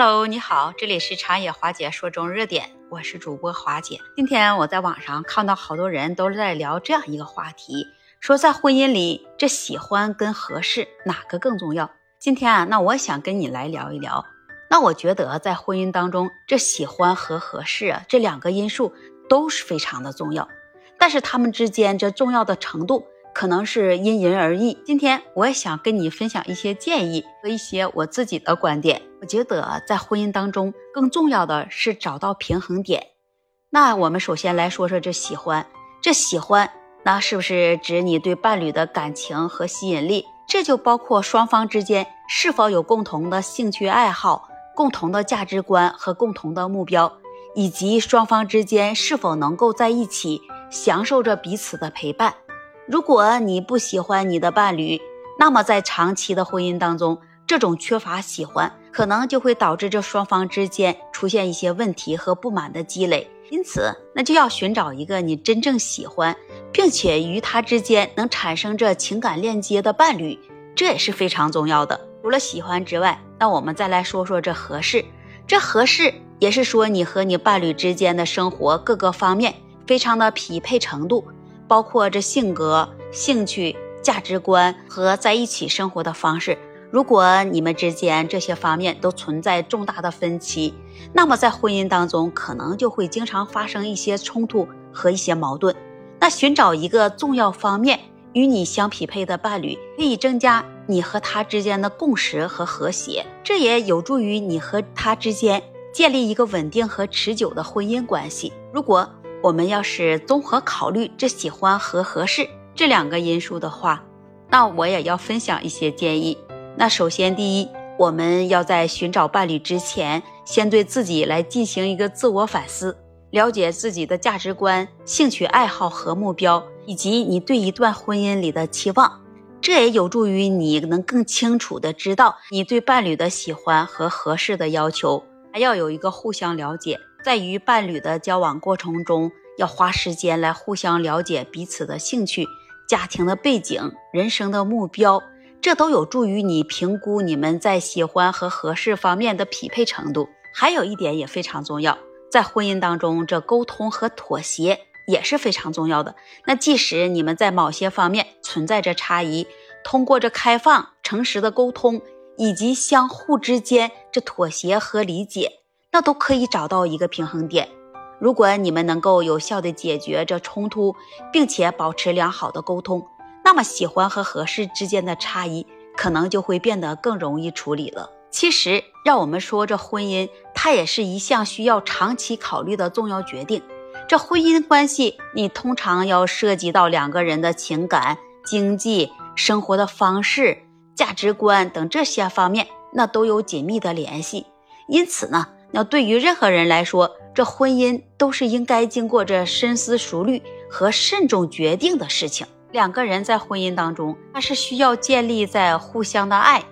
Hello，你好，这里是长野华姐说中热点，我是主播华姐。今天我在网上看到好多人都在聊这样一个话题，说在婚姻里，这喜欢跟合适哪个更重要？今天啊，那我想跟你来聊一聊。那我觉得在婚姻当中，这喜欢和合适啊这两个因素都是非常的重要，但是他们之间这重要的程度。可能是因人而异。今天我也想跟你分享一些建议和一些我自己的观点。我觉得在婚姻当中，更重要的是找到平衡点。那我们首先来说说这喜欢，这喜欢，那是不是指你对伴侣的感情和吸引力？这就包括双方之间是否有共同的兴趣爱好、共同的价值观和共同的目标，以及双方之间是否能够在一起享受着彼此的陪伴。如果你不喜欢你的伴侣，那么在长期的婚姻当中，这种缺乏喜欢，可能就会导致这双方之间出现一些问题和不满的积累。因此，那就要寻找一个你真正喜欢，并且与他之间能产生这情感链接的伴侣，这也是非常重要的。除了喜欢之外，那我们再来说说这合适。这合适也是说你和你伴侣之间的生活各个方面非常的匹配程度。包括这性格、兴趣、价值观和在一起生活的方式。如果你们之间这些方面都存在重大的分歧，那么在婚姻当中可能就会经常发生一些冲突和一些矛盾。那寻找一个重要方面与你相匹配的伴侣，可以增加你和他之间的共识和和谐，这也有助于你和他之间建立一个稳定和持久的婚姻关系。如果我们要是综合考虑这喜欢和合适这两个因素的话，那我也要分享一些建议。那首先，第一，我们要在寻找伴侣之前，先对自己来进行一个自我反思，了解自己的价值观、兴趣爱好和目标，以及你对一段婚姻里的期望。这也有助于你能更清楚的知道你对伴侣的喜欢和合适的要求，要有一个互相了解。在与伴侣的交往过程中，要花时间来互相了解彼此的兴趣、家庭的背景、人生的目标，这都有助于你评估你们在喜欢和合适方面的匹配程度。还有一点也非常重要，在婚姻当中，这沟通和妥协也是非常重要的。那即使你们在某些方面存在着差异，通过这开放、诚实的沟通，以及相互之间这妥协和理解。那都可以找到一个平衡点。如果你们能够有效的解决这冲突，并且保持良好的沟通，那么喜欢和合适之间的差异可能就会变得更容易处理了。其实，让我们说这婚姻，它也是一项需要长期考虑的重要决定。这婚姻关系，你通常要涉及到两个人的情感、经济、生活的方式、价值观等这些方面，那都有紧密的联系。因此呢。那对于任何人来说，这婚姻都是应该经过这深思熟虑和慎重决定的事情。两个人在婚姻当中，那是需要建立在互相的爱、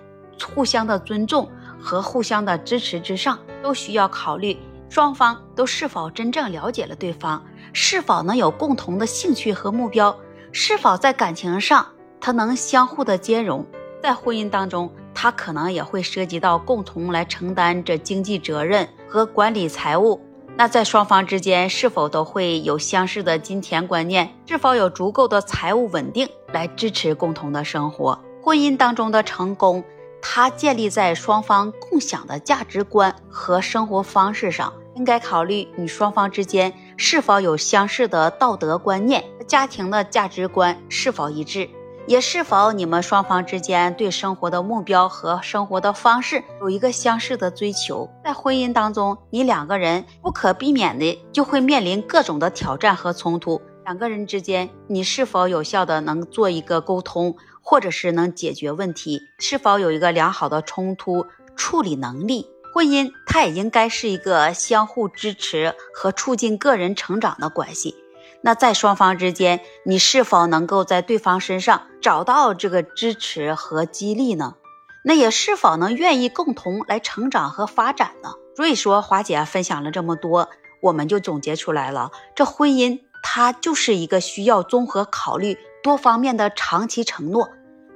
互相的尊重和互相的支持之上，都需要考虑双方都是否真正了解了对方，是否能有共同的兴趣和目标，是否在感情上他能相互的兼容。在婚姻当中。他可能也会涉及到共同来承担这经济责任和管理财务。那在双方之间是否都会有相似的金钱观念？是否有足够的财务稳定来支持共同的生活？婚姻当中的成功，它建立在双方共享的价值观和生活方式上。应该考虑你双方之间是否有相似的道德观念，家庭的价值观是否一致。也是否你们双方之间对生活的目标和生活的方式有一个相似的追求？在婚姻当中，你两个人不可避免的就会面临各种的挑战和冲突。两个人之间，你是否有效的能做一个沟通，或者是能解决问题？是否有一个良好的冲突处理能力？婚姻它也应该是一个相互支持和促进个人成长的关系。那在双方之间，你是否能够在对方身上找到这个支持和激励呢？那也是否能愿意共同来成长和发展呢？所以说，华姐分享了这么多，我们就总结出来了，这婚姻它就是一个需要综合考虑多方面的长期承诺。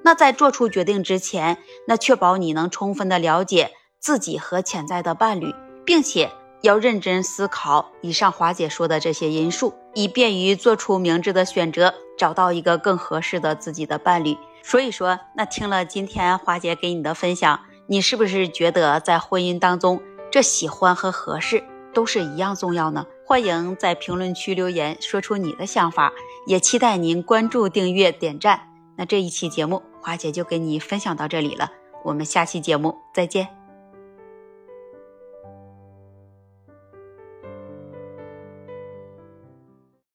那在做出决定之前，那确保你能充分的了解自己和潜在的伴侣，并且要认真思考以上华姐说的这些因素，以便于做出明智的选择，找到一个更合适的自己的伴侣。所以说，那听了今天华姐给你的分享，你是不是觉得在婚姻当中，这喜欢和合适都是一样重要呢？欢迎在评论区留言，说出你的想法，也期待您关注、订阅、点赞。那这一期节目，华姐就跟你分享到这里了，我们下期节目再见。